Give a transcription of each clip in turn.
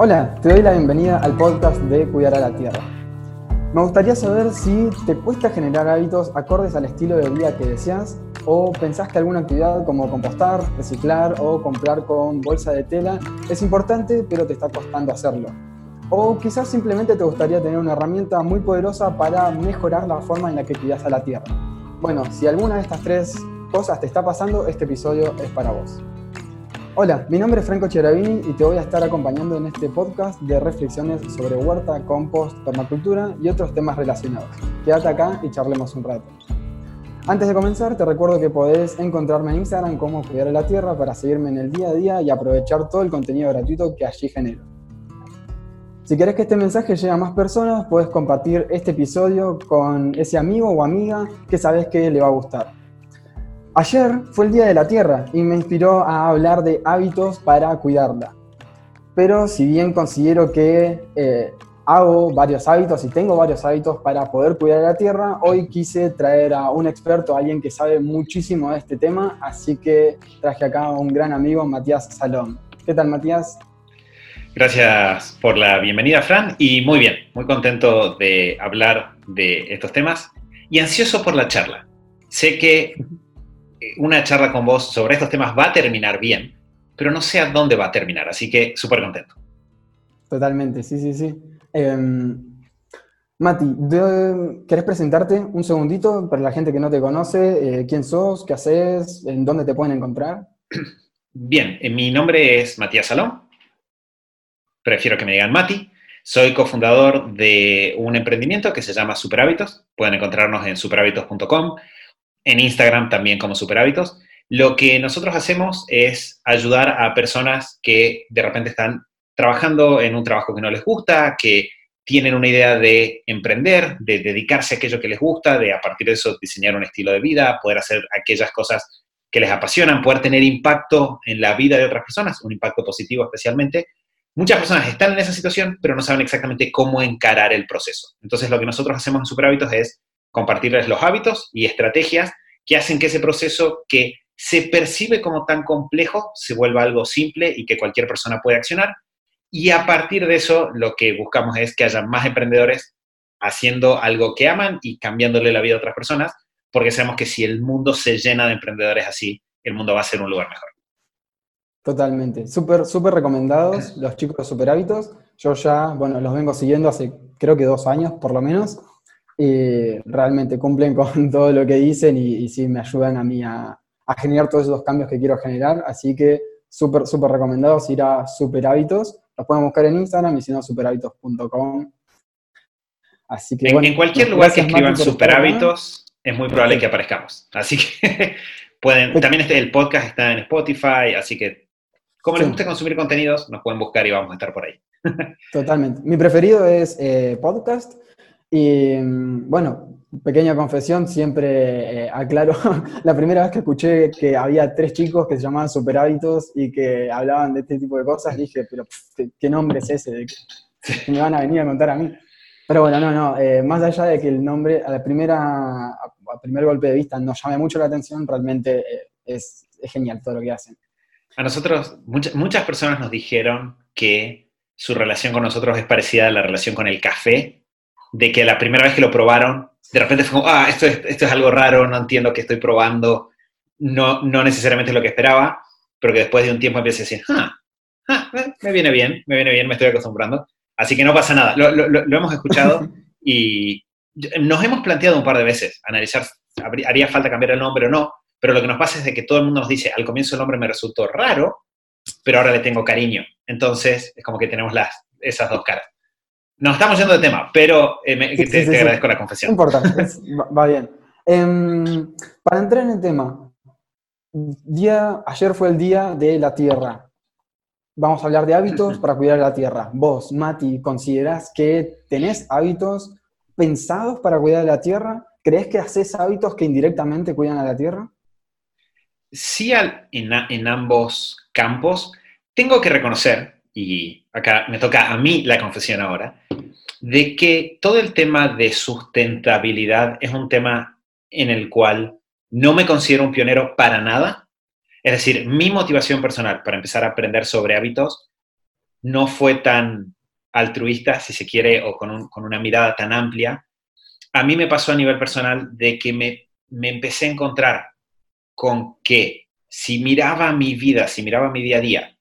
Hola, te doy la bienvenida al podcast de Cuidar a la Tierra. Me gustaría saber si te cuesta generar hábitos acordes al estilo de vida que deseas o pensás que alguna actividad como compostar, reciclar o comprar con bolsa de tela es importante pero te está costando hacerlo. O quizás simplemente te gustaría tener una herramienta muy poderosa para mejorar la forma en la que cuidas a la Tierra. Bueno, si alguna de estas tres cosas te está pasando, este episodio es para vos. Hola, mi nombre es Franco Cheravini y te voy a estar acompañando en este podcast de reflexiones sobre huerta, compost, permacultura y otros temas relacionados. Quédate acá y charlemos un rato. Antes de comenzar, te recuerdo que podés encontrarme en Instagram como Cuidar la Tierra para seguirme en el día a día y aprovechar todo el contenido gratuito que allí genero. Si querés que este mensaje llegue a más personas, puedes compartir este episodio con ese amigo o amiga que sabes que le va a gustar. Ayer fue el Día de la Tierra y me inspiró a hablar de hábitos para cuidarla. Pero si bien considero que eh, hago varios hábitos y tengo varios hábitos para poder cuidar la Tierra, hoy quise traer a un experto, a alguien que sabe muchísimo de este tema, así que traje acá a un gran amigo, Matías Salón. ¿Qué tal, Matías? Gracias por la bienvenida, Fran, y muy bien, muy contento de hablar de estos temas y ansioso por la charla. Sé que una charla con vos sobre estos temas va a terminar bien, pero no sé a dónde va a terminar, así que súper contento. Totalmente, sí, sí, sí. Em, Mati, ¿querés presentarte un segundito para la gente que no te conoce? Eh, ¿Quién sos? ¿Qué haces? ¿En dónde te pueden encontrar? Bien, eh, mi nombre es Matías Salón. Prefiero que me digan Mati. Soy cofundador de un emprendimiento que se llama Superhábitos. Pueden encontrarnos en superhábitos.com en Instagram también como Superhábitos. Lo que nosotros hacemos es ayudar a personas que de repente están trabajando en un trabajo que no les gusta, que tienen una idea de emprender, de dedicarse a aquello que les gusta, de a partir de eso diseñar un estilo de vida, poder hacer aquellas cosas que les apasionan, poder tener impacto en la vida de otras personas, un impacto positivo especialmente. Muchas personas están en esa situación, pero no saben exactamente cómo encarar el proceso. Entonces, lo que nosotros hacemos en Superhábitos es compartirles los hábitos y estrategias que hacen que ese proceso que se percibe como tan complejo se vuelva algo simple y que cualquier persona puede accionar. Y a partir de eso, lo que buscamos es que haya más emprendedores haciendo algo que aman y cambiándole la vida a otras personas, porque sabemos que si el mundo se llena de emprendedores así, el mundo va a ser un lugar mejor. Totalmente. Súper, súper recomendados los chicos de Super Hábitos. Yo ya, bueno, los vengo siguiendo hace creo que dos años por lo menos y realmente cumplen con todo lo que dicen y, sí me ayudan a mí a, generar todos esos cambios que quiero generar. Así que súper, súper recomendados ir a Super Hábitos. Los pueden buscar en Instagram y si no, superhábitos.com. Así que, en, en cualquier lugar que escriban Super Hábitos, es muy probable que aparezcamos. Así que pueden, también este, el podcast está en Spotify, así que como les guste consumir contenidos, nos pueden buscar y vamos a estar por ahí. Totalmente. Mi preferido es eh, podcast y bueno, pequeña confesión, siempre eh, aclaro, la primera vez que escuché que había tres chicos que se llamaban Super Hábitos y que hablaban de este tipo de cosas, dije, pero ¿qué, nombre es ese? Que me van a venir a contar a mí. Pero bueno, no, no, eh, más allá de que el nombre a la primera, primer golpe de vista nos llame mucho la atención, realmente eh, es, es, genial todo lo que hacen. A nosotros, muchas, muchas personas nos dijeron que su relación con nosotros es parecida a la relación con el café de que la primera vez que lo probaron, de repente fue como, ah, esto es, esto es algo raro, no entiendo qué estoy probando, no, no necesariamente es lo que esperaba, pero que después de un tiempo empieza a decir, ah, ah me viene bien, me viene bien, me estoy acostumbrando. Así que no pasa nada, lo, lo, hemos escuchado y nos hemos planteado un par de veces analizar, haría falta cambiar el nombre o no, pero lo que nos pasa es de que todo el mundo nos dice, al comienzo el nombre me resultó raro, pero ahora le tengo cariño. Entonces, es como que tenemos las, esas dos caras. Nos estamos yendo de tema, pero eh, te, agradezco la confesión. Importante, va, bien. Em, para entrar en el tema, día, ayer fue el día de la Tierra. Vamos a hablar de hábitos para cuidar la Tierra. Vos, Mati, ¿considerás que tenés hábitos pensados para cuidar la Tierra? ¿Crees que haces hábitos que indirectamente cuidan a la Tierra? Sí, en, en ambos campos. Tengo que reconocer y acá me toca a mí la confesión ahora, de que todo el tema de sustentabilidad es un tema en el cual no me considero un pionero para nada. Es decir, mi motivación personal para empezar a aprender sobre hábitos no fue tan altruista, si se quiere, o con, una mirada tan amplia. A mí me pasó a nivel personal de que me, me empecé a encontrar con que si miraba mi vida, si miraba mi día a día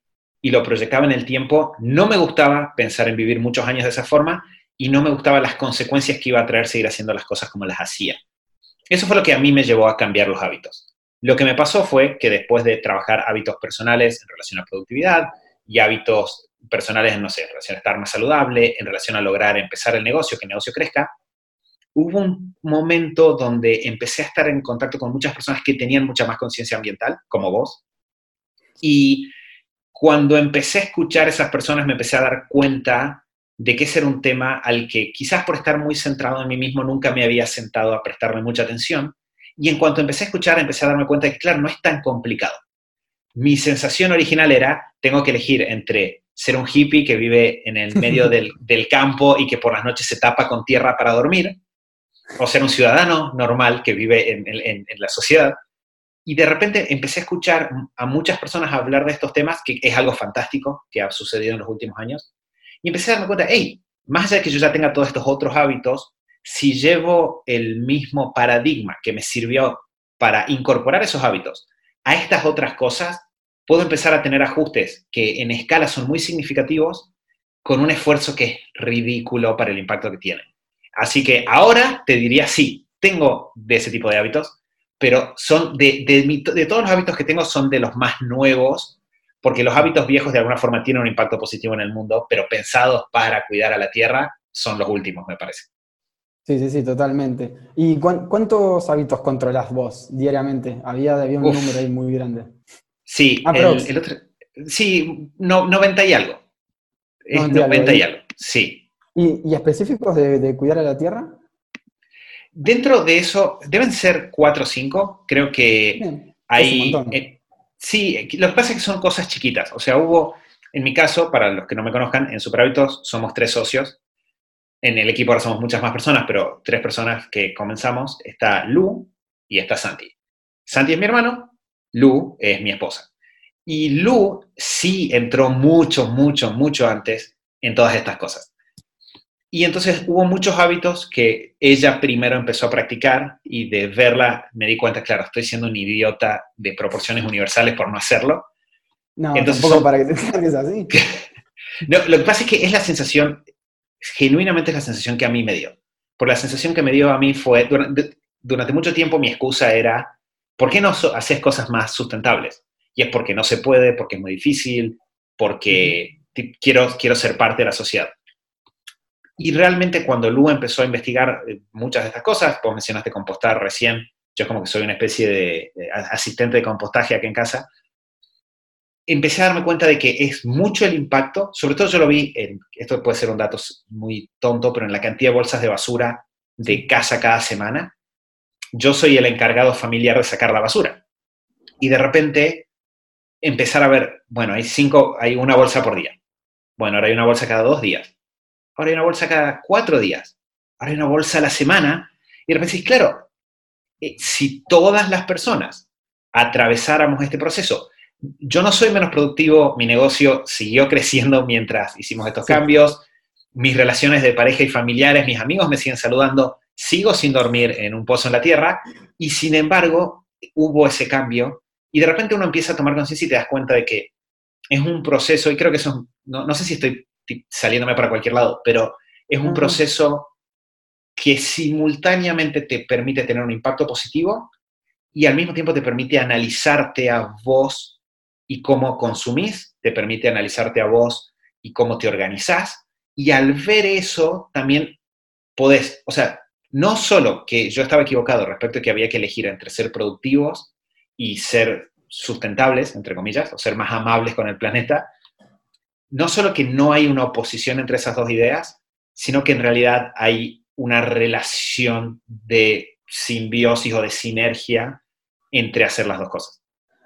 y lo proyectaba en el tiempo, no me gustaba pensar en vivir muchos años de esa forma y no me gustaban las consecuencias que iba a traer seguir haciendo las cosas como las hacía. Eso fue lo que a mí me llevó a cambiar los hábitos. Lo que me pasó fue que después de trabajar hábitos personales en relación a productividad y hábitos personales no sé, en relación a estar más saludable, en relación a lograr empezar el negocio, que el negocio crezca, hubo un momento donde empecé a estar en contacto con muchas personas que tenían mucha más conciencia ambiental, como vos, y cuando empecé a escuchar a esas personas me empecé a dar cuenta de que ese era un tema al que quizás por estar muy centrado en mí mismo nunca me había sentado a prestarle mucha atención. Y en cuanto empecé a escuchar, empecé a darme cuenta de que, claro, no es tan complicado. Mi sensación original era, tengo que elegir entre ser un hippie que vive en el medio del, campo y que por las noches se tapa con tierra para dormir, o ser un ciudadano normal que vive en, en la sociedad. Y de repente empecé a escuchar a muchas personas hablar de estos temas, que es algo fantástico que ha sucedido en los últimos años. Y empecé a darme cuenta, hey, más allá de que yo ya tenga todos estos otros hábitos, si llevo el mismo paradigma que me sirvió para incorporar esos hábitos a estas otras cosas, puedo empezar a tener ajustes que en escala son muy significativos con un esfuerzo que es ridículo para el impacto que tienen. Así que ahora te diría, sí, tengo de ese tipo de hábitos, pero son de, de, todos los hábitos que tengo son de los más nuevos, porque los hábitos viejos de alguna forma tienen un impacto positivo en el mundo, pero pensados para cuidar a la tierra son los últimos, me parece. Sí, sí, sí, totalmente. ¿Y cuántos hábitos controlas vos diariamente? Había, había un número ahí muy grande. Sí, ah, el, otro, sí, no, 90 y algo. 90, y algo, sí. ¿Y, específicos de cuidar a la tierra? Dentro de eso, deben ser cuatro o cinco. Creo que hay. Eh, sí, lo que pasa es que son cosas chiquitas. O sea, hubo, en mi caso, para los que no me conozcan, en Superhábitos somos tres socios. En el equipo ahora somos muchas más personas, pero tres personas que comenzamos. Está Lu y está Santi. Santi es mi hermano, Lu es mi esposa. Y Lu sí entró mucho, mucho, mucho antes en todas estas cosas. Y entonces hubo muchos hábitos que ella primero empezó a practicar y de verla me di cuenta, claro, estoy siendo un idiota de proporciones universales por no hacerlo. No, entonces, tampoco para que te salgas así. no, lo que pasa es que es la sensación, genuinamente es la sensación que a mí me dio. Por la sensación que me dio a mí fue, durante, durante mucho tiempo mi excusa era, ¿por qué no haces cosas más sustentables? Y es porque no se puede, porque es muy difícil, porque quiero, quiero ser parte de la sociedad. Y realmente cuando Lu empezó a investigar eh, muchas de estas cosas, vos mencionaste compostar recién, yo como que soy una especie de, asistente de compostaje aquí en casa, empecé a darme cuenta de que es mucho el impacto, sobre todo yo lo vi, en, esto puede ser un dato muy tonto, pero en la cantidad de bolsas de basura de casa cada semana, yo soy el encargado familiar de sacar la basura. Y de repente empezar a ver, bueno, hay cinco, hay una bolsa por día. Bueno, ahora hay una bolsa cada dos días ahora hay una bolsa cada cuatro días, ahora hay una bolsa a la semana, y de repente claro, eh, si todas las personas atravesáramos este proceso, yo no soy menos productivo, mi negocio siguió creciendo mientras hicimos estos cambios, mis relaciones de pareja y familiares, mis amigos me siguen saludando, sigo sin dormir en un pozo en la tierra, y sin embargo hubo ese cambio, y de repente uno empieza a tomar conciencia y te das cuenta de que es un proceso, y creo que eso, no, no sé si estoy saliéndome para cualquier lado, pero es un proceso que simultáneamente te permite tener un impacto positivo y al mismo tiempo te permite analizarte a vos y cómo consumís, te permite analizarte a vos y cómo te organizás. Y al ver eso, también podés, o sea, no solo que yo estaba equivocado respecto a que había que elegir entre ser productivos y ser sustentables, entre comillas, o ser más amables con el planeta, no solo que no hay una oposición entre esas dos ideas, sino que en realidad hay una relación de simbiosis o de sinergia entre hacer las dos cosas.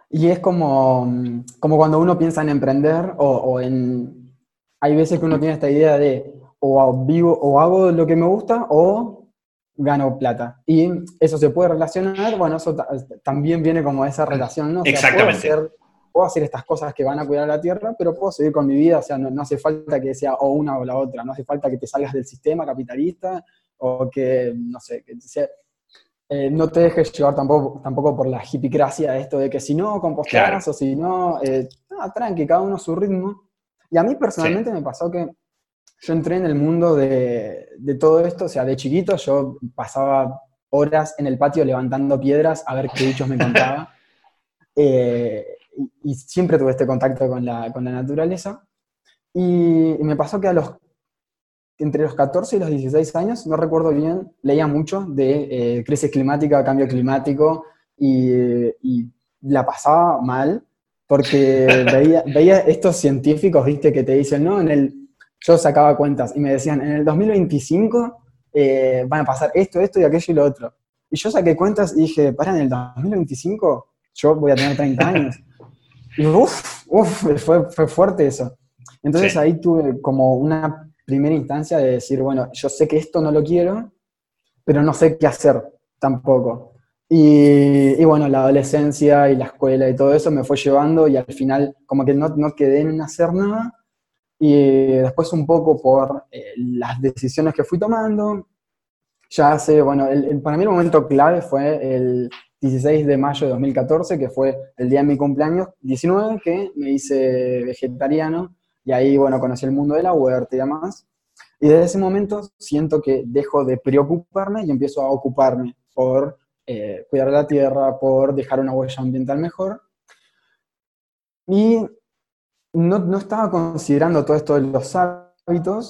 Y es como, como cuando uno piensa en emprender o, en... Hay veces que uno tiene esta idea de o vivo o hago lo que me gusta o gano plata. Y eso se puede relacionar, bueno, eso también viene como esa relación, ¿no? Exactamente puedo hacer estas cosas que van a cuidar a la Tierra, pero puedo seguir con mi vida, o sea, no, hace falta que sea o una o la otra, no hace falta que te salgas del sistema capitalista o que, no sé, que eh, no te dejes llevar tampoco, tampoco por la hipicracia esto de que si no compostas o si no, eh, tranqui, cada uno a su ritmo. Y a mí personalmente me pasó que yo entré en el mundo de, de, todo esto, o sea, de chiquito yo pasaba horas en el patio levantando piedras a ver qué bichos me contaba. Eh, y, siempre tuve este contacto con la, con la naturaleza. Y, me pasó que a los, entre los 14 y los 16 años, no recuerdo bien, leía mucho de eh, crisis climática, cambio climático, y, y la pasaba mal, porque veía, veía, estos científicos, viste, que te dicen, no, en el, yo sacaba cuentas y me decían, en el 2025 eh, van a pasar esto, esto y aquello y lo otro. Y yo saqué cuentas y dije, para, en el 2025 yo voy a tener 30 años. Y uff, uff, fue, fue, fuerte eso. Entonces ahí tuve como una primera instancia de decir, bueno, yo sé que esto no lo quiero, pero no sé qué hacer tampoco. Y, y, bueno, la adolescencia y la escuela y todo eso me fue llevando y al final como que no, no quedé en hacer nada, y después un poco por eh, las decisiones que fui tomando. Ya hace, bueno, el, para mí el momento clave fue el 16 de mayo de 2014, que fue el día de mi cumpleaños, 19, que me hice vegetariano y ahí, bueno, conocí el mundo de la huerta y demás. Y desde ese momento siento que dejo de preocuparme y empiezo a ocuparme por eh, cuidar la tierra, por dejar una huella ambiental mejor. Y no, estaba considerando todo esto de los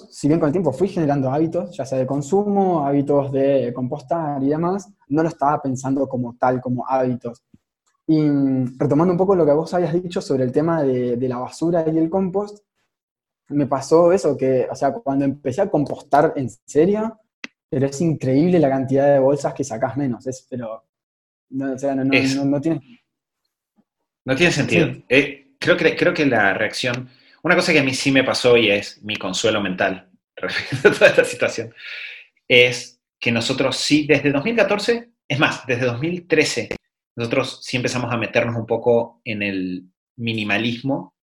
si bien con el tiempo fui generando hábitos, ya sea de consumo, hábitos de compostar y demás, no lo estaba pensando como tal, como hábitos. Y retomando un poco lo que vos habías dicho sobre el tema de, la basura y el compost, me pasó eso, que, o sea, cuando empecé a compostar en serio, pero es increíble la cantidad de bolsas que sacás menos, es, pero, no, o sea, no, tiene... No tiene sentido. Eh, creo que, creo que la reacción, una cosa que a mí sí me pasó y es mi consuelo mental respecto a toda esta situación, es que nosotros sí, desde 2014, es más, desde 2013, nosotros sí empezamos a meternos un poco en el minimalismo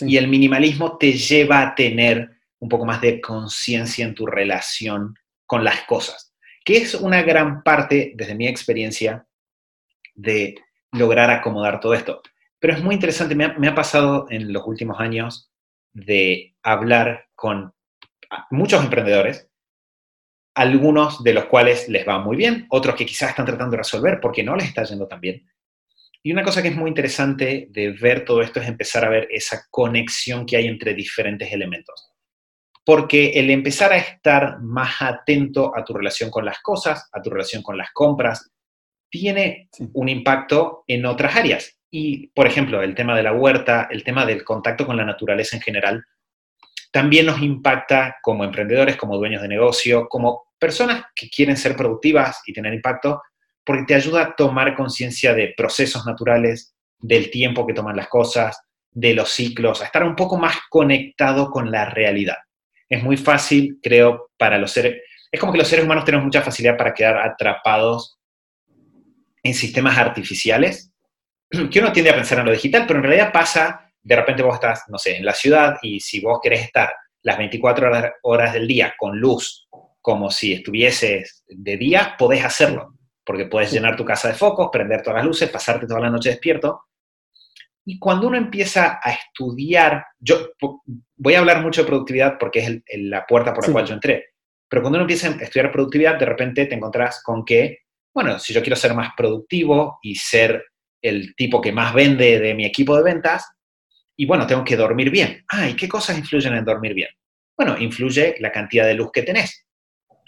y el minimalismo te lleva a tener un poco más de conciencia en tu relación con las cosas, que es una gran parte, desde mi experiencia, de lograr acomodar todo esto. Pero es muy interesante, me ha, pasado en los últimos años de hablar con muchos emprendedores, algunos de los cuales les va muy bien, otros que quizás están tratando de resolver porque no les está yendo tan bien. Y una cosa que es muy interesante de ver todo esto es empezar a ver esa conexión que hay entre diferentes elementos. Porque el empezar a estar más atento a tu relación con las cosas, a tu relación con las compras, tiene un impacto en otras áreas. Y, por ejemplo, el tema de la huerta, el tema del contacto con la naturaleza en general, también nos impacta como emprendedores, como dueños de negocio, como personas que quieren ser productivas y tener impacto, porque te ayuda a tomar conciencia de procesos naturales, del tiempo que toman las cosas, de los ciclos, a estar un poco más conectado con la realidad. Es muy fácil, creo, para los seres, es como que los seres humanos tenemos mucha facilidad para quedar atrapados en sistemas artificiales que uno tiende a pensar en lo digital, pero en realidad pasa, de repente vos estás, no sé, en la ciudad y si vos querés estar las 24 horas, del día con luz, como si estuvieses de día, podés hacerlo, porque puedes llenar tu casa de focos, prender todas las luces, pasarte toda la noche despierto. Y cuando uno empieza a estudiar, yo voy a hablar mucho de productividad porque es la puerta por la cual yo entré, pero cuando uno empieza a estudiar productividad, de repente te encontrás con que, bueno, si yo quiero ser más productivo y ser el tipo que más vende de mi equipo de ventas, y bueno, tengo que dormir bien. Ah, ¿y qué cosas influyen en dormir bien? Bueno, influye la cantidad de luz que tenés.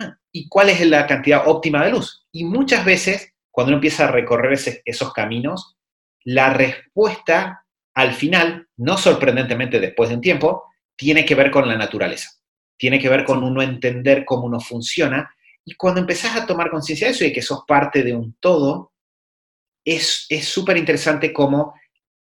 Ah, ¿Y cuál es la cantidad óptima de luz? Y muchas veces, cuando uno empieza a recorrer esos caminos, la respuesta al final, no sorprendentemente después de un tiempo, tiene que ver con la naturaleza. Tiene que ver con uno entender cómo uno funciona. Y cuando empezás a tomar conciencia de eso y que sos parte de un todo, es súper interesante cómo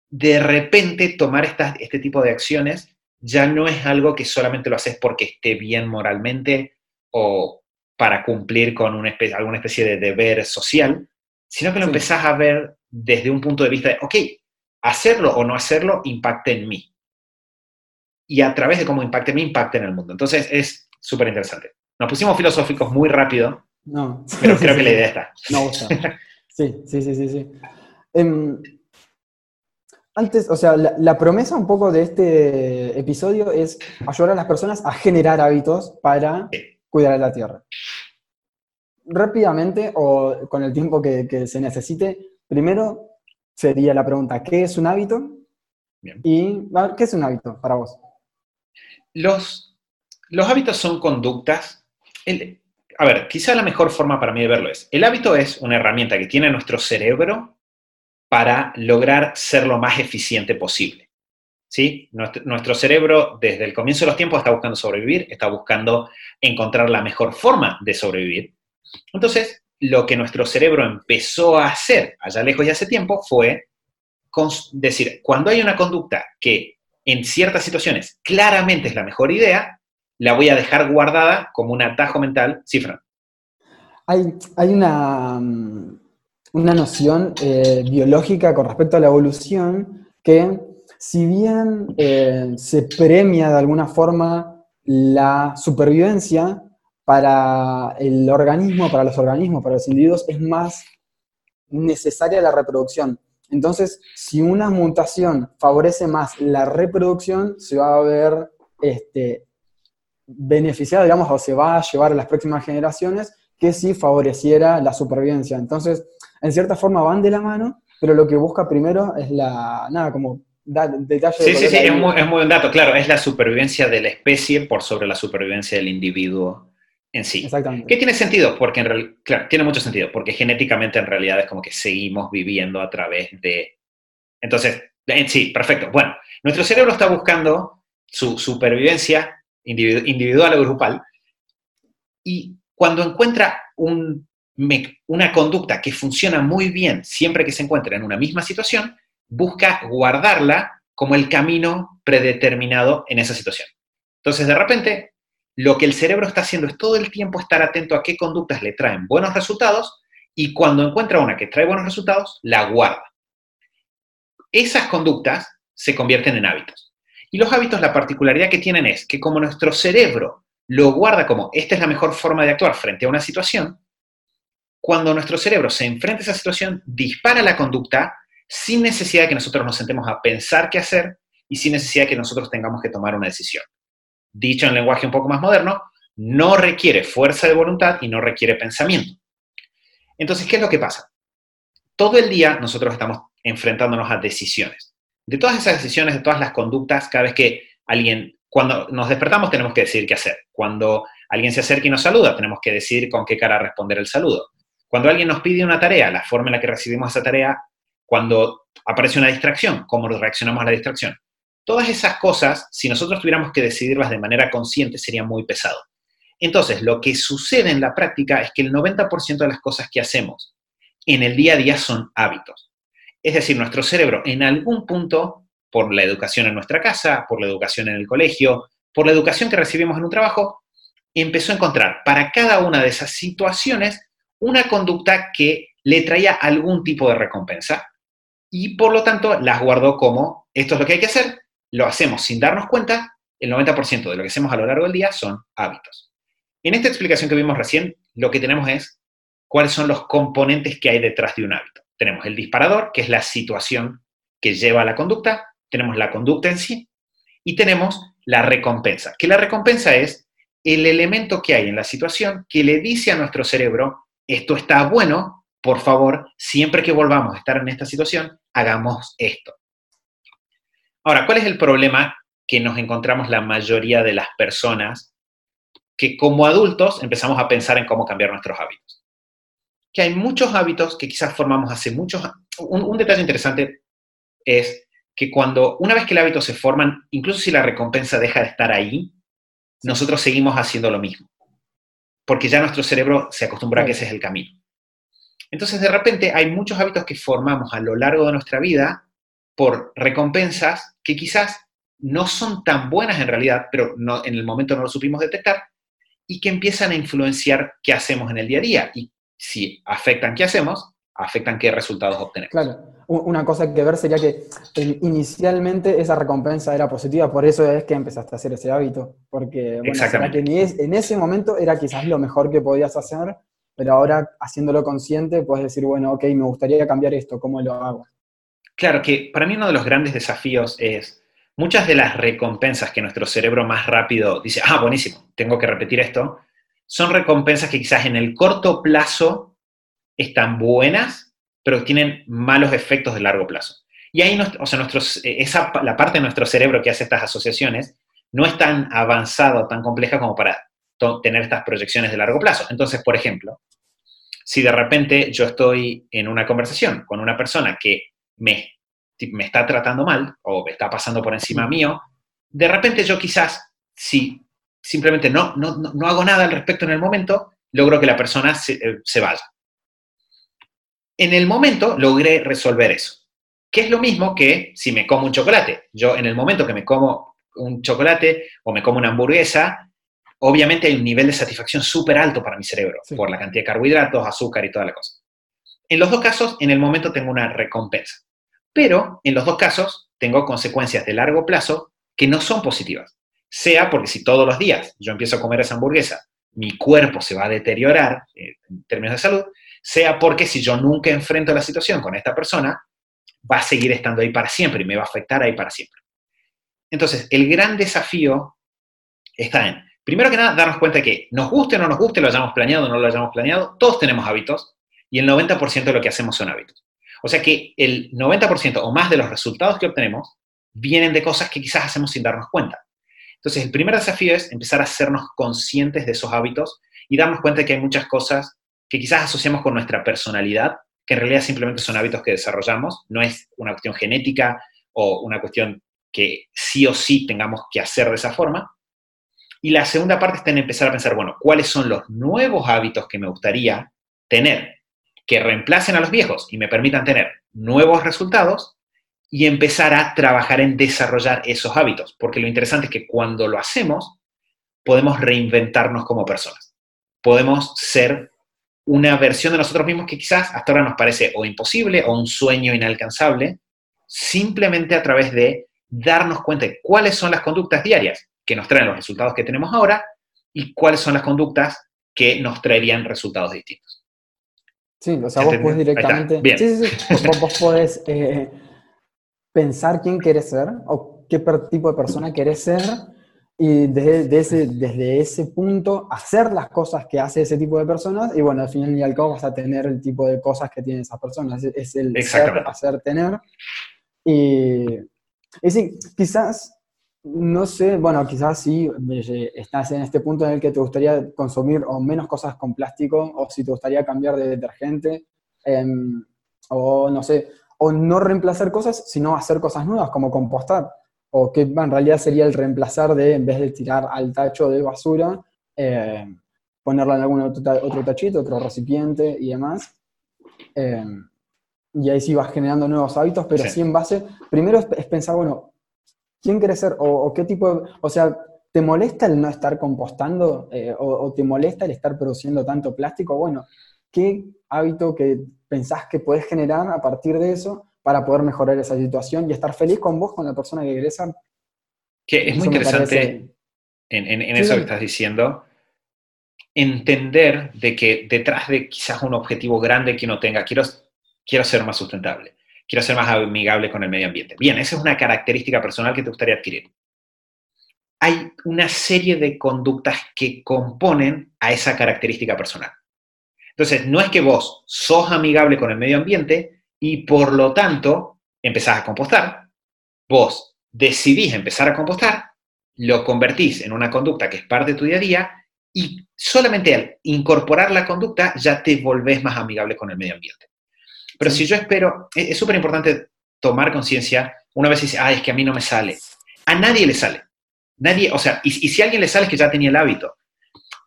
de repente tomar este tipo de acciones ya no es algo que solamente lo haces porque esté bien moralmente o para cumplir con una especie, alguna especie de deber social, sino que lo empezás a ver desde un punto de vista de, ok, hacerlo o no hacerlo impacte en mí. Y a través de cómo impacte en mí, impacte en el mundo. Entonces es súper interesante. Nos pusimos filosóficos muy rápido, no. pero creo que la idea está. Gusta. Sí, sí, sí, sí. sí. Em, antes, o sea, la, promesa un poco de este episodio es ayudar a las personas a generar hábitos para cuidar a la tierra. Rápidamente, o con el tiempo que, se necesite, primero sería la pregunta, ¿qué es un hábito? Y, ¿qué es un hábito para vos? Los, los hábitos son conductas. A ver, quizá la mejor forma para mí de verlo es, el hábito es una herramienta que tiene nuestro cerebro para lograr ser lo más eficiente posible. ¿Sí? Nuestro, cerebro desde el comienzo de los tiempos está buscando sobrevivir, está buscando encontrar la mejor forma de sobrevivir. Entonces, lo que nuestro cerebro empezó a hacer allá lejos y hace tiempo fue decir, cuando hay una conducta que en ciertas situaciones claramente es la mejor idea, la voy a dejar guardada como un atajo mental. Cifra. Hay, hay una, mm, una noción eh, biológica con respecto a la evolución que si bien eh, se premia de alguna forma la supervivencia para el organismo, para los organismos, para los individuos, es más necesaria la reproducción. Entonces, si una mutación favorece más la reproducción, se va a ver este, beneficiada, digamos, o se va a llevar a las próximas generaciones que si favoreciera la supervivencia. Entonces, en cierta forma van de la mano, pero lo que busca primero es la, nada, como detalle. Sí, sí, sí, es muy, es muy buen dato, claro, es la supervivencia de la especie por sobre la supervivencia del individuo en sí. Exactamente. ¿Qué tiene sentido? Porque en realidad, claro, tiene mucho sentido, porque genéticamente en realidad es como que seguimos viviendo a través de... Entonces, en sí, perfecto. Bueno, nuestro cerebro está buscando su supervivencia individual o grupal y cuando encuentra un una conducta que funciona muy bien siempre que se encuentra en una misma situación, busca guardarla como el camino predeterminado en esa situación. Entonces, de repente, lo que el cerebro está haciendo es todo el tiempo estar atento a qué conductas le traen buenos resultados y cuando encuentra una que trae buenos resultados, la guarda. Esas conductas se convierten en hábitos. Y los hábitos, la particularidad que tienen es que como nuestro cerebro lo guarda como esta es la mejor forma de actuar frente a una situación, cuando nuestro cerebro se enfrenta a esa situación, dispara la conducta sin necesidad de que nosotros nos sentemos a pensar qué hacer y sin necesidad de que nosotros tengamos que tomar una decisión. Dicho en lenguaje un poco más moderno, no requiere fuerza de voluntad y no requiere pensamiento. Entonces, ¿qué es lo que pasa? Todo el día nosotros estamos enfrentándonos a decisiones. De todas esas decisiones, de todas las conductas, cada vez que alguien, cuando nos despertamos tenemos que decidir qué hacer. Cuando alguien se acerca y nos saluda, tenemos que decidir con qué cara responder el saludo. Cuando alguien nos pide una tarea, la forma en la que recibimos esa tarea, cuando aparece una distracción, cómo reaccionamos a la distracción. Todas esas cosas, si nosotros tuviéramos que decidirlas de manera consciente, sería muy pesado. Entonces, lo que sucede en la práctica es que el 90% de las cosas que hacemos en el día a día son hábitos. Es decir, nuestro cerebro en algún punto, por la educación en nuestra casa, por la educación en el colegio, por la educación que recibimos en un trabajo, empezó a encontrar para cada una de esas situaciones una conducta que le traía algún tipo de recompensa y por lo tanto las guardó como, esto es lo que hay que hacer, lo hacemos sin darnos cuenta, el 90% de lo que hacemos a lo largo del día son hábitos. En esta explicación que vimos recién, lo que tenemos es cuáles son los componentes que hay detrás de un hábito. Tenemos el disparador, que es la situación que lleva a la conducta, tenemos la conducta en sí y tenemos la recompensa, que la recompensa es el elemento que hay en la situación que le dice a nuestro cerebro, esto está bueno, por favor, siempre que volvamos a estar en esta situación, hagamos esto. Ahora, ¿cuál es el problema que nos encontramos la mayoría de las personas que como adultos empezamos a pensar en cómo cambiar nuestros hábitos? Que hay muchos hábitos que quizás formamos hace muchos un, un detalle interesante es que cuando una vez que el hábito se forman, incluso si la recompensa deja de estar ahí, nosotros seguimos haciendo lo mismo porque ya nuestro cerebro se acostumbra a que ese es el camino. Entonces, de repente, hay muchos hábitos que formamos a lo largo de nuestra vida por recompensas que quizás no son tan buenas en realidad, pero no, en el momento no lo supimos detectar, y que empiezan a influenciar qué hacemos en el día a día. Y si afectan qué hacemos, afectan qué resultados obtenemos. Claro, una cosa que ver sería que inicialmente esa recompensa era positiva, por eso es que empezaste a hacer ese hábito, porque bueno, que en ese momento era quizás lo mejor que podías hacer, pero ahora haciéndolo consciente puedes decir, bueno, ok, me gustaría cambiar esto, ¿cómo lo hago? Claro, que para mí uno de los grandes desafíos es muchas de las recompensas que nuestro cerebro más rápido dice, ah, buenísimo, tengo que repetir esto, son recompensas que quizás en el corto plazo están buenas, pero tienen malos efectos de largo plazo. Y ahí, o sea, nuestros, eh, esa, la parte de nuestro cerebro que hace estas asociaciones no es tan avanzada tan compleja como para tener estas proyecciones de largo plazo. Entonces, por ejemplo, si de repente yo estoy en una conversación con una persona que me, me está tratando mal o me está pasando por encima mío, de repente yo quizás, si simplemente no, no, no hago nada al respecto en el momento, logro que la persona se, eh, se vaya. En el momento logré resolver eso, que es lo mismo que si me como un chocolate. Yo en el momento que me como un chocolate o me como una hamburguesa, obviamente hay un nivel de satisfacción súper alto para mi cerebro, por la cantidad de carbohidratos, azúcar y toda la cosa. En los dos casos, en el momento tengo una recompensa, pero en los dos casos tengo consecuencias de largo plazo que no son positivas. Sea porque si todos los días yo empiezo a comer esa hamburguesa, mi cuerpo se va a deteriorar eh, en términos de salud, sea porque si yo nunca enfrento la situación con esta persona, va a seguir estando ahí para siempre y me va a afectar ahí para siempre. Entonces, el gran desafío está en, primero que nada, darnos cuenta que nos guste o no nos guste, lo hayamos planeado o no lo hayamos planeado, todos tenemos hábitos y el 90% de lo que hacemos son hábitos. O sea que el 90% o más de los resultados que obtenemos vienen de cosas que quizás hacemos sin darnos cuenta. Entonces, el primer desafío es empezar a hacernos conscientes de esos hábitos y darnos cuenta de que hay muchas cosas que quizás asociamos con nuestra personalidad, que en realidad simplemente son hábitos que desarrollamos, no es una cuestión genética o una cuestión que sí o sí tengamos que hacer de esa forma. Y la segunda parte está en empezar a pensar, bueno, ¿cuáles son los nuevos hábitos que me gustaría tener que reemplacen a los viejos y me permitan tener nuevos resultados y empezar a trabajar en desarrollar esos hábitos? Porque lo interesante es que cuando lo hacemos, podemos reinventarnos como personas. Podemos ser una versión de nosotros mismos que quizás hasta ahora nos parece o imposible o un sueño inalcanzable, simplemente a través de darnos cuenta de cuáles son las conductas diarias que nos traen los resultados que tenemos ahora y cuáles son las conductas que nos traerían resultados distintos. Sí, o sea, vos puedes directamente... Sí, sí, sí. vos, podés eh, pensar quién querés ser o qué tipo de persona querés ser y desde, ese, desde ese punto hacer las cosas que hace ese tipo de personas y bueno, al final y al cabo vas a tener el tipo de cosas que tienen esas personas, es, el ser, hacer, tener. Y, y sí, quizás, no sé, bueno, quizás sí eh, estás en este punto en el que te gustaría consumir o menos cosas con plástico o si te gustaría cambiar de detergente em, o no sé, o no reemplazar cosas, sino hacer cosas nuevas como compostar o que en realidad sería el reemplazar de, en vez de tirar al tacho de basura, eh, ponerla en algún otro, tachito, otro recipiente y demás. Eh, y ahí sí vas generando nuevos hábitos, pero sí, en base, primero es, pensar, bueno, ¿quién quieres ser? O, qué tipo de, o sea, ¿te molesta el no estar compostando? Eh, o, o, te molesta el estar produciendo tanto plástico? Bueno, ¿qué hábito que pensás que puedes generar a partir de eso para poder mejorar esa situación y estar feliz con vos, con la persona que querés Que es muy interesante en, eso que estás diciendo, entender de que detrás de quizás un objetivo grande que uno tenga, quiero, quiero ser más sustentable, quiero ser más amigable con el medio ambiente. Bien, esa es una característica personal que te gustaría adquirir. Hay una serie de conductas que componen a esa característica personal. Entonces, no es que vos sos amigable con el medio ambiente y por lo tanto empezás a compostar, vos decidís empezar a compostar, lo convertís en una conducta que es parte de tu día a día y solamente al incorporar la conducta ya te volvés más amigable con el medio ambiente. Pero si yo espero, es súper importante tomar conciencia, una vez dice, ah, es que a mí no me sale. A nadie le sale. Nadie, o sea, y, si a alguien le sale es que ya tenía el hábito.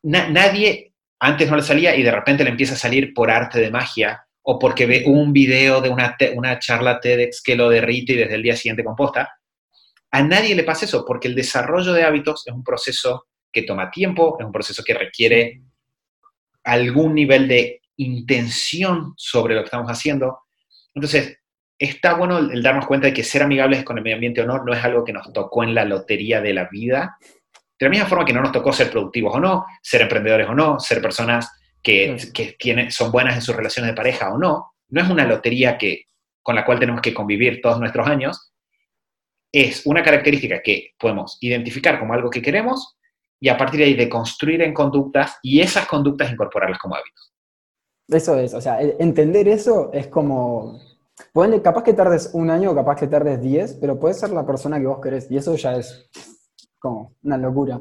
nadie antes no le salía y de repente le empieza a salir por arte de magia o porque ve un video de una, una charla TEDx que lo derrite y desde el día siguiente composta. A nadie le pasa eso, porque el desarrollo de hábitos es un proceso que toma tiempo, es un proceso que requiere algún nivel de intención sobre lo que estamos haciendo. Entonces, está bueno el, darnos cuenta de que ser amigables con el medio ambiente o no no es algo que nos tocó en la lotería de la vida. De la misma forma que no nos tocó ser productivos o no, ser emprendedores o no, ser personas que, que tienen, son buenas en sus relaciones de pareja o no, no es una lotería que, con la cual tenemos que convivir todos nuestros años, es una característica que podemos identificar como algo que queremos y a partir de ahí de construir en conductas y esas conductas incorporarlas como hábitos. Eso es, o sea, entender eso es como, pueden, capaz que tardes un año, capaz que tardes diez, pero puedes ser la persona que vos querés y eso ya es como una locura.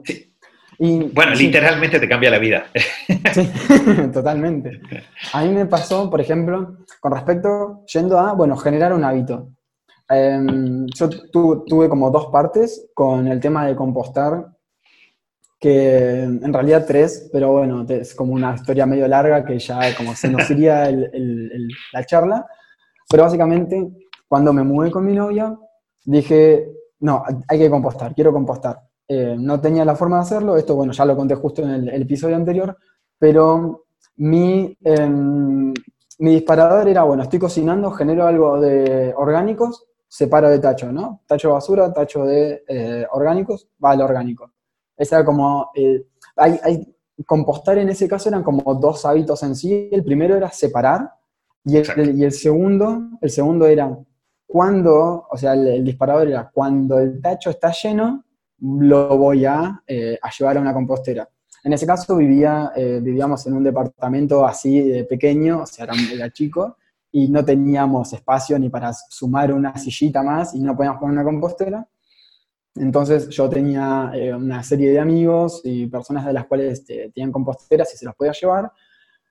Y, bueno, literalmente te cambia la vida. Sí, totalmente. A mí me pasó, por ejemplo, con respecto, yendo a, bueno, generar un hábito. Em, yo tuve como dos partes con el tema de compostar, que en realidad tres, pero bueno, es como una historia medio larga que ya como se nos iría la charla. Pero básicamente, cuando me mudé con mi novia, dije, no, hay que compostar, quiero compostar. Eh, no tenía la forma de hacerlo, esto bueno, ya lo conté justo en el, episodio anterior, pero mi, em, mi disparador era, bueno, estoy cocinando, genero algo de orgánicos, separo de tacho, ¿no? Tacho de basura, tacho de eh, orgánicos, va al orgánico. Esa era como, eh, hay, compostar en ese caso eran como dos hábitos en sí. El primero era separar y el, y el segundo, el segundo era cuando, o sea, el, disparador era cuando el tacho está lleno, lo voy a, eh, a llevar a una compostera. En ese caso vivía, vivíamos en un departamento así pequeño, o sea, era chico, y no teníamos espacio ni para sumar una sillita más y no podíamos poner una compostera. Entonces yo tenía eh, una serie de amigos y personas de las cuales este, tenían composteras y se las podía llevar.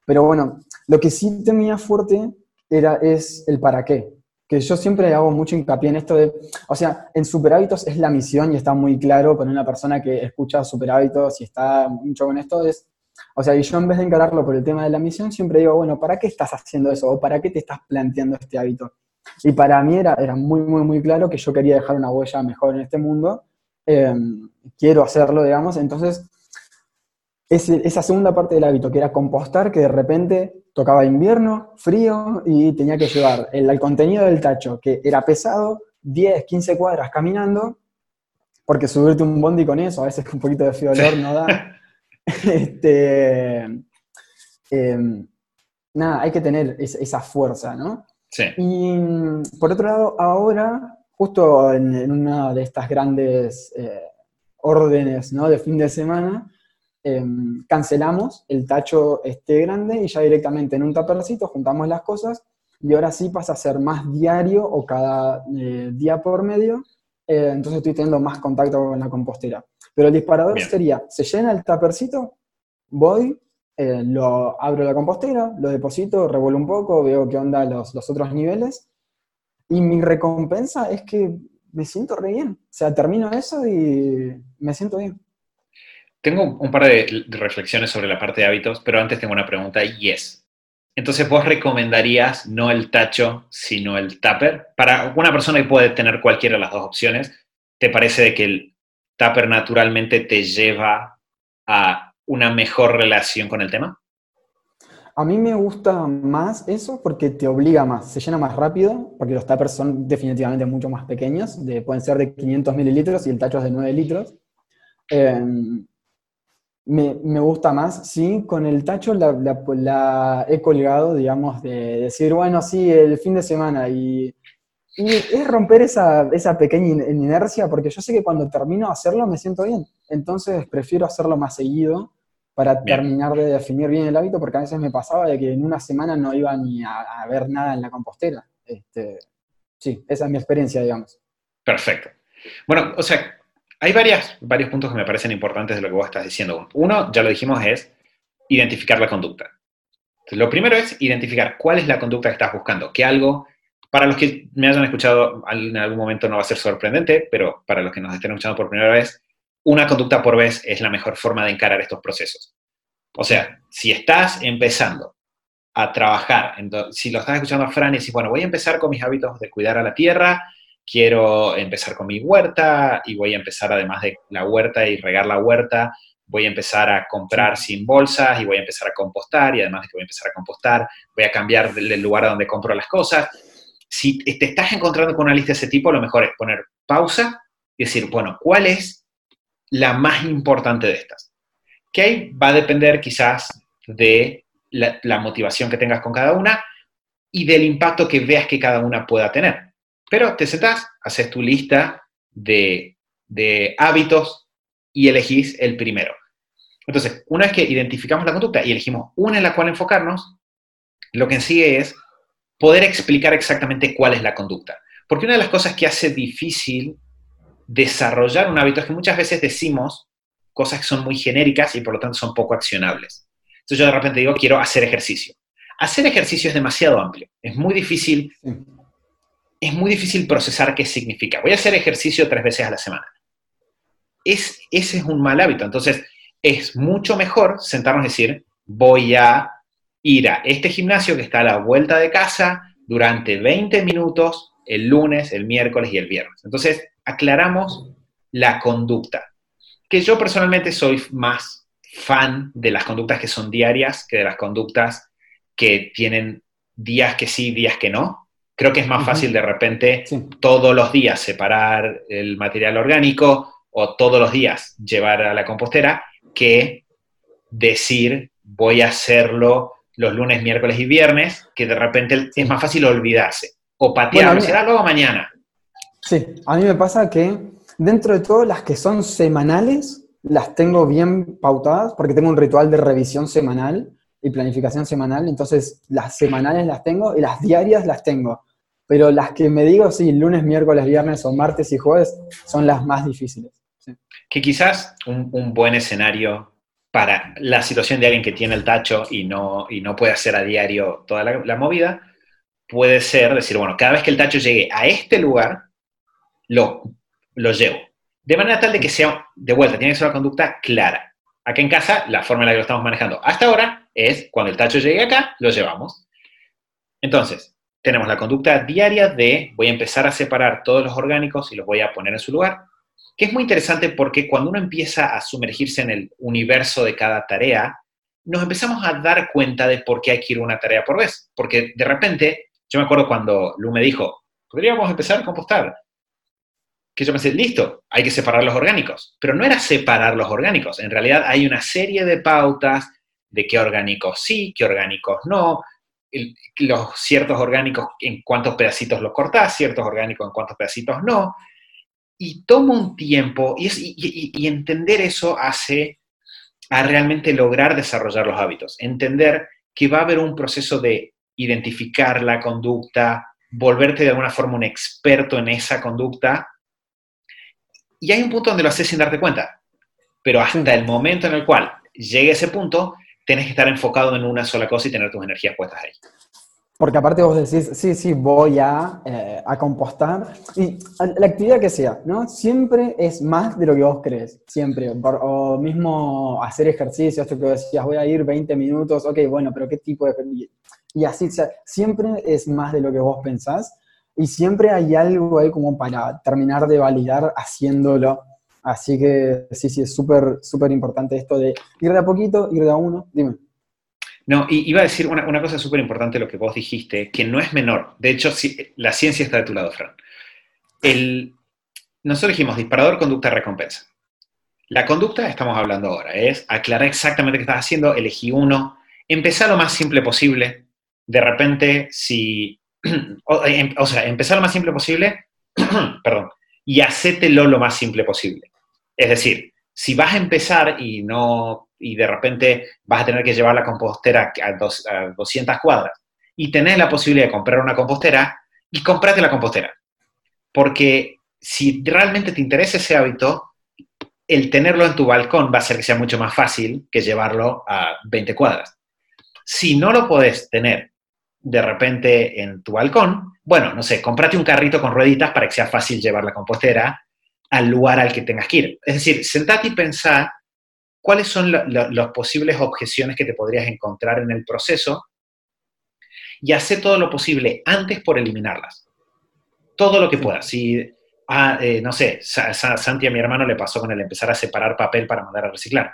Pero bueno, lo que sí tenía fuerte era, es el para qué. Que yo siempre hago mucho hincapié en esto de, o sea, en Superhábitos es la misión y está muy claro para una persona que escucha Superhábitos y está mucho con esto, es o sea, y yo en vez de encararlo por el tema de la misión, siempre digo, bueno, ¿para qué estás haciendo eso? ¿O para qué te estás planteando este hábito? Y para mí era, era muy, muy, muy claro que yo quería dejar una huella mejor en este mundo. Em, quiero hacerlo, digamos. Entonces, esa segunda parte del hábito, que era compostar, que de repente tocaba invierno, frío, y tenía que llevar el, contenido del tacho, que era pesado, 10, 15 cuadras caminando, porque subirte un bondi con eso, a veces un poquito de frío olor no da. este, em, nada, hay que tener esa fuerza, ¿no? Sí. Y por otro lado, ahora, justo en, una de estas grandes eh, órdenes ¿no? de fin de semana, em, cancelamos el tacho este grande y ya directamente en un tapercito juntamos las cosas y ahora sí pasa a ser más diario o cada eh, día por medio, eh, entonces estoy teniendo más contacto con la compostera. Pero el disparador sería, se llena el tapercito, voy, eh, lo abro la compostera, lo deposito, revuelvo un poco, veo qué onda los, los otros niveles, y mi recompensa es que me siento re bien. O sea, termino eso y me siento bien. Tengo un par de reflexiones sobre la parte de hábitos, pero antes tengo una pregunta y es, entonces vos recomendarías no el tacho, sino el tupper? Para una persona que puede tener cualquiera de las dos opciones, ¿te parece de que el Tupper naturalmente te lleva a una mejor relación con el tema? A mí me gusta más eso porque te obliga más, se llena más rápido, porque los tuppers son definitivamente mucho más pequeños, de, pueden ser de 500 mililitros y el tacho es de 9 litros. Em, me, me, gusta más, sí, con el tacho la, la, he colgado, digamos, de decir, bueno, sí, el fin de semana y y es romper esa, esa, pequeña inercia, porque yo sé que cuando termino de hacerlo me siento bien. Entonces prefiero hacerlo más seguido para terminar de definir bien el hábito, porque a veces me pasaba de que en una semana no iba ni a, ver nada en la compostera. Este, sí, esa es mi experiencia, digamos. Perfecto. Bueno, o sea, hay varias, varios puntos que me parecen importantes de lo que vos estás diciendo. Uno, ya lo dijimos, es identificar la conducta. lo primero es identificar cuál es la conducta que estás buscando, que algo para los que me hayan escuchado en algún momento no va a ser sorprendente, pero para los que nos estén escuchando por primera vez, una conducta por vez es la mejor forma de encarar estos procesos. O sea, si estás empezando a trabajar, si lo estás escuchando a Fran y dices, bueno, voy a empezar con mis hábitos de cuidar a la tierra, quiero empezar con mi huerta y voy a empezar además de la huerta y regar la huerta, voy a empezar a comprar sin bolsas y voy a empezar a compostar y además de que voy a empezar a compostar, voy a cambiar el lugar a donde compro las cosas. Si te estás encontrando con una lista de ese tipo, lo mejor es poner pausa y decir, bueno, ¿cuál es la más importante de estas? Que ahí va a depender quizás de la, motivación que tengas con cada una y del impacto que veas que cada una pueda tener. Pero te sentás, haces tu lista de, de hábitos y elegís el primero. Entonces, una vez que identificamos la conducta y elegimos una en la cual enfocarnos, lo que sigue es poder explicar exactamente cuál es la conducta. Porque una de las cosas que hace difícil desarrollar un hábito es que muchas veces decimos cosas que son muy genéricas y por lo tanto son poco accionables. Entonces yo de repente digo, quiero hacer ejercicio. Hacer ejercicio es demasiado amplio, es muy difícil, es muy difícil procesar qué significa. Voy a hacer ejercicio tres veces a la semana. Es, ese es un mal hábito, entonces es mucho mejor sentarnos y decir, voy a ir a este gimnasio que está a la vuelta de casa durante 20 minutos el lunes, el miércoles y el viernes. Entonces, aclaramos la conducta, que yo personalmente soy más fan de las conductas que son diarias que de las conductas que tienen días que sí, días que no. Creo que es más fácil de repente todos los días separar el material orgánico o todos los días llevar a la compostera que decir voy a hacerlo los lunes, miércoles y viernes, que de repente es más fácil olvidarse o patearlo, será luego mañana. Sí, a mí me pasa que dentro de todo las que son semanales, las tengo bien pautadas porque tengo un ritual de revisión semanal y planificación semanal, entonces las semanales las tengo y las diarias las tengo. Pero las que me digo, sí, lunes, miércoles, viernes o martes y jueves son las más difíciles. Que quizás un, buen escenario para la situación de alguien que tiene el tacho y no, y no puede hacer a diario toda la, movida, puede ser decir, bueno, cada vez que el tacho llegue a este lugar, lo, lo llevo. De manera tal de que sea, de vuelta, tiene que ser una conducta clara. Acá en casa, la forma en la que lo estamos manejando hasta ahora es cuando el tacho llegue acá, lo llevamos. Entonces, tenemos la conducta diaria de voy a empezar a separar todos los orgánicos y los voy a poner en su lugar, que es muy interesante porque cuando uno empieza a sumergirse en el universo de cada tarea, nos empezamos a dar cuenta de por qué hay que ir una tarea por vez. Porque de repente, yo me acuerdo cuando Lu me dijo, podríamos empezar a compostar que yo pensé, listo, hay que separar los orgánicos. Pero no era separar los orgánicos, en realidad hay una serie de pautas de qué orgánicos sí, qué orgánicos no, los ciertos orgánicos en cuántos pedacitos los cortás, ciertos orgánicos en cuántos pedacitos no. Y toma un tiempo, y, y entender eso hace a realmente lograr desarrollar los hábitos, entender que va a haber un proceso de identificar la conducta, volverte de alguna forma un experto en esa conducta y hay un punto donde lo haces sin darte cuenta. Pero hasta el momento en el cual llegue ese punto, tienes que estar enfocado en una sola cosa y tener tus energías puestas ahí. Porque aparte vos decís, sí, sí, voy a, eh, a, compostar. Y la actividad que sea, ¿no? Siempre es más de lo que vos crees, siempre. o mismo hacer ejercicio, esto que decías, voy a ir 20 minutos, ok, bueno, pero ¿qué tipo de? Y así, o sea, siempre es más de lo que vos pensás y siempre hay algo ahí como para terminar de validar haciéndolo. Así que sí, sí, es súper, súper importante esto de ir de a poquito, ir de a uno. Dime. No, y iba a decir una, una cosa súper importante lo que vos dijiste, que no es menor. De hecho, la ciencia está de tu lado, Fran. Nosotros dijimos disparador, conducta, recompensa. La conducta, estamos hablando ahora, es aclarar exactamente qué estás haciendo, elegí uno, empezar lo más simple posible. De repente, si Em, o, sea, empezar lo más simple posible, perdón, y hacételo lo más simple posible. Es decir, si vas a empezar y no y de repente vas a tener que llevar la compostera a, dos, a 200 cuadras y tenés la posibilidad de comprar una compostera, y comprate la compostera. Porque si realmente te interesa ese hábito, el tenerlo en tu balcón va a hacer que sea mucho más fácil que llevarlo a 20 cuadras. Si no lo podés tener de repente en tu balcón, bueno, no sé, cómprate un carrito con rueditas para que sea fácil llevar la compostera al lugar al que tengas que ir. Es decir, sentate y pensá cuáles son las posibles objeciones que te podrías encontrar en el proceso y hacer todo lo posible antes por eliminarlas. Todo lo que puedas. Si, ah, eh, no sé, Santi a mi hermano le pasó con el empezar a separar papel para mandar a reciclar.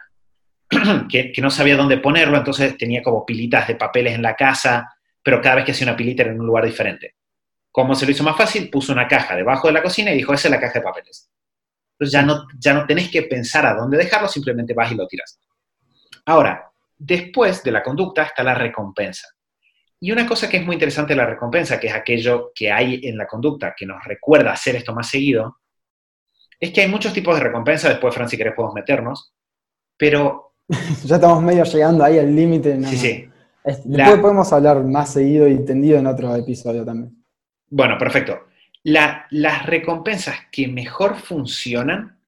que, no sabía dónde ponerlo, entonces tenía como pilitas de papeles en la casa, pero cada vez que hacía una pilita era en un lugar diferente. Como se lo hizo más fácil, puso una caja debajo de la cocina y dijo, esa es la caja de papeles. Entonces ya no, ya no tenés que pensar a dónde dejarlo, simplemente vas y lo tiras. Ahora, después de la conducta está la recompensa. Y una cosa que es muy interesante de la recompensa, que es aquello que hay en la conducta que nos recuerda hacer esto más seguido, es que hay muchos tipos de recompensa, después, Fran, si querés podemos meternos, pero... ya estamos medio llegando ahí al límite. Sí, sí. Después podemos hablar más seguido y tendido en otro episodio también. Bueno, perfecto. Las recompensas que mejor funcionan,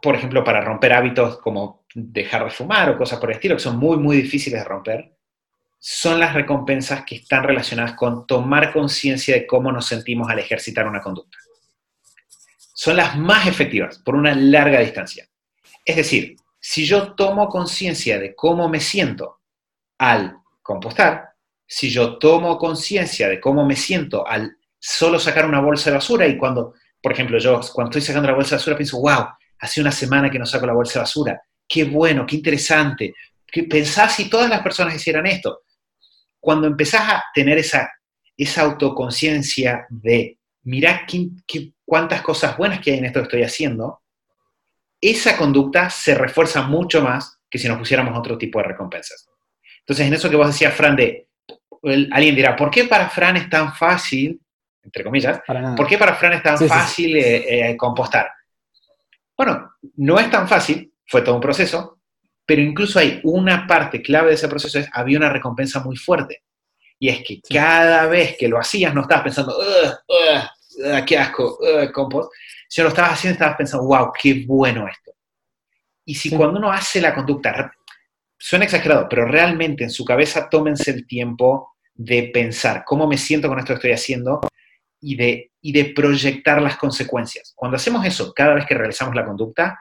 por ejemplo, para romper hábitos como dejar de fumar o cosas por el estilo, que son muy, muy difíciles de romper, son las recompensas que están relacionadas con tomar conciencia de cómo nos sentimos al ejercitar una conducta. Son las más efectivas por una larga distancia. Es decir, si yo tomo conciencia de cómo me siento al compostar, si yo tomo conciencia de cómo me siento al solo sacar una bolsa de basura y cuando, por ejemplo, yo cuando estoy sacando la bolsa de basura pienso, wow, hace una semana que no saco la bolsa de basura, qué bueno, qué interesante, pensás si todas las personas hicieran esto, cuando empezás a tener esa, esa autoconciencia de, mirá cuántas cosas buenas que hay en esto que estoy haciendo, esa conducta se refuerza mucho más que si nos pusiéramos otro tipo de recompensas. Entonces, en eso que vos decías, Fran, de, alguien dirá, ¿por qué para Fran es tan fácil, entre comillas, ¿por qué para Fran es tan fácil eh, eh, compostar? Bueno, no es tan fácil, fue todo un proceso, pero incluso hay una parte clave de ese proceso, es había una recompensa muy fuerte. Y es que cada vez que lo hacías no estabas pensando, qué asco, compost, sino lo estabas haciendo estabas pensando, wow, qué bueno esto. Y si cuando uno hace la conducta, suena exagerado, pero realmente en su cabeza tómense el tiempo de pensar cómo me siento con esto que estoy haciendo y de, y de proyectar las consecuencias. Cuando hacemos eso, cada vez que realizamos la conducta,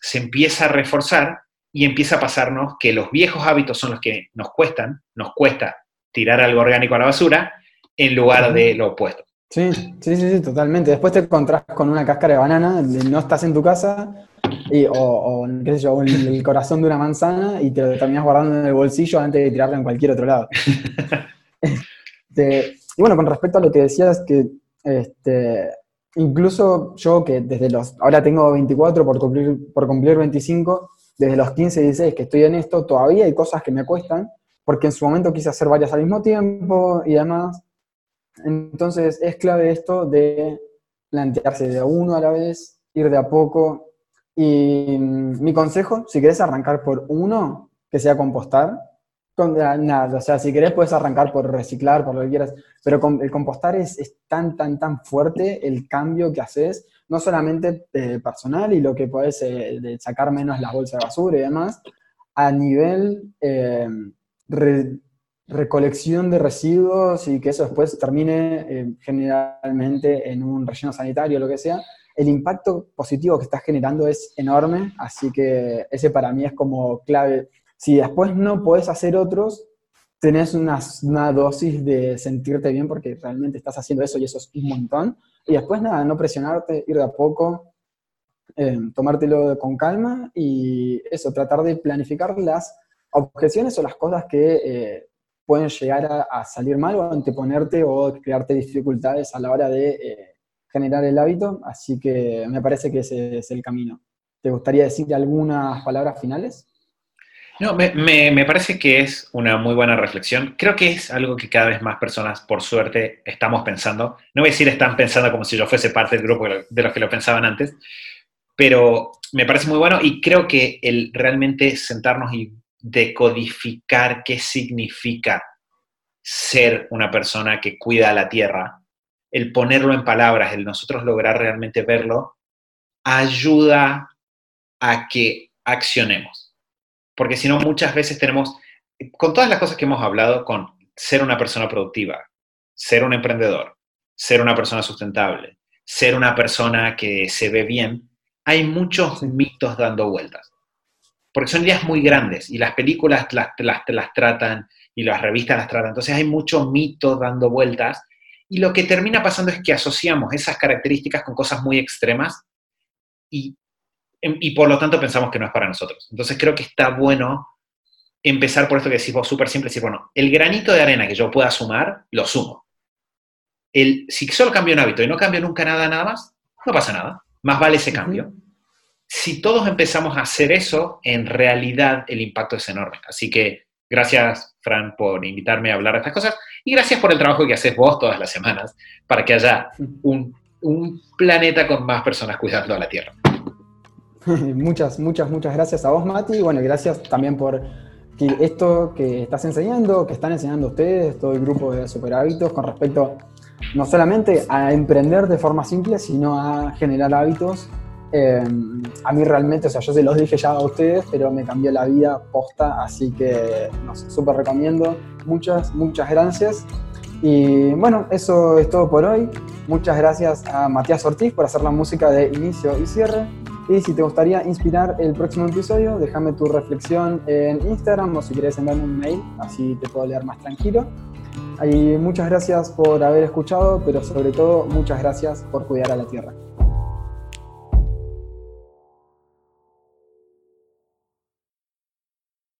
se empieza a reforzar y empieza a pasarnos que los viejos hábitos son los que nos cuestan, nos cuesta tirar algo orgánico a la basura en lugar de lo opuesto. Sí, sí, sí, totalmente. Después te encontrás con una cáscara de banana, no estás en tu casa, y, o, qué sé yo, el, corazón de una manzana y te lo terminas guardando en el bolsillo antes de tirarlo en cualquier otro lado. Este, y bueno, con respecto a lo que decías, que este, incluso yo que desde los, ahora tengo 24 por cumplir, por cumplir 25, desde los 15, 16 que estoy en esto, todavía hay cosas que me cuestan, porque en su momento quise hacer varias al mismo tiempo y demás. Entonces es clave esto de plantearse de uno a la vez, ir de a poco. Y mm, mi consejo, si querés arrancar por uno, que sea compostar, con, nada, o sea, si querés puedes arrancar por reciclar, por lo que quieras, pero el compostar es, es tan, tan, tan fuerte el cambio que haces no solamente eh, personal y lo que puedes eh, sacar menos la bolsa de basura y demás, a nivel eh, recolección de residuos y que eso después termine generalmente en un relleno sanitario o lo que sea, el impacto positivo que estás generando es enorme, así que ese para mí es como clave. Si después no podés hacer otros, tenés una, una dosis de sentirte bien porque realmente estás haciendo eso y eso es un montón y después nada, no presionarte, ir de a poco, eh, tomártelo con calma y eso, tratar de planificar las objeciones o las cosas que eh, pueden llegar a, salir mal o anteponerte o crearte dificultades a la hora de eh, generar el hábito. Así que me parece que ese es el camino. ¿Te gustaría decir algunas palabras finales? No, me, parece que es una muy buena reflexión. Creo que es algo que cada vez más personas, por suerte, estamos pensando. No voy a decir están pensando como si yo fuese parte del grupo de los que lo pensaban antes, pero me parece muy bueno y creo que el realmente sentarnos y decodificar qué significa ser una persona que cuida la tierra, el ponerlo en palabras, el nosotros lograr realmente verlo, ayuda a que accionemos porque si no muchas veces tenemos, con todas las cosas que hemos hablado, con ser una persona productiva, ser un emprendedor, ser una persona sustentable, ser una persona que se ve bien, hay muchos mitos dando vueltas. Porque son ideas muy grandes y las películas las, las, las tratan y las revistas las tratan. Entonces hay muchos mitos dando vueltas y lo que termina pasando es que asociamos esas características con cosas muy extremas y y por lo tanto pensamos que no es para nosotros. Entonces creo que está bueno empezar por esto que decís vos súper simple, decir, bueno, el granito de arena que yo pueda sumar, lo sumo. El, si solo cambio un hábito y no cambio nunca nada, nada más, no pasa nada. Más vale ese cambio. Si todos empezamos a hacer eso, en realidad el impacto es enorme. Así que gracias, Fran, por invitarme a hablar de estas cosas y gracias por el trabajo que haces vos todas las semanas para que haya un, un planeta con más personas cuidando a la Tierra. muchas, muchas, muchas gracias a vos, Mati. Bueno, gracias también por que esto que estás enseñando, que están enseñando ustedes, todo el grupo de super hábitos, con respecto no solamente a emprender de forma simple, sino a generar hábitos. Eh, a mí realmente, o sea, yo se los dije ya a ustedes, pero me cambió la vida posta, así que, no sé, súper recomiendo. Muchas, muchas gracias. Y bueno, eso es todo por hoy. Muchas gracias a Matías Ortiz por hacer la música de inicio y cierre. Y si te gustaría inspirar el próximo episodio, déjame tu reflexión en Instagram o si quieres enviarme un mail, así te puedo leer más tranquilo. Y muchas gracias por haber escuchado, pero sobre todo muchas gracias por cuidar a la Tierra.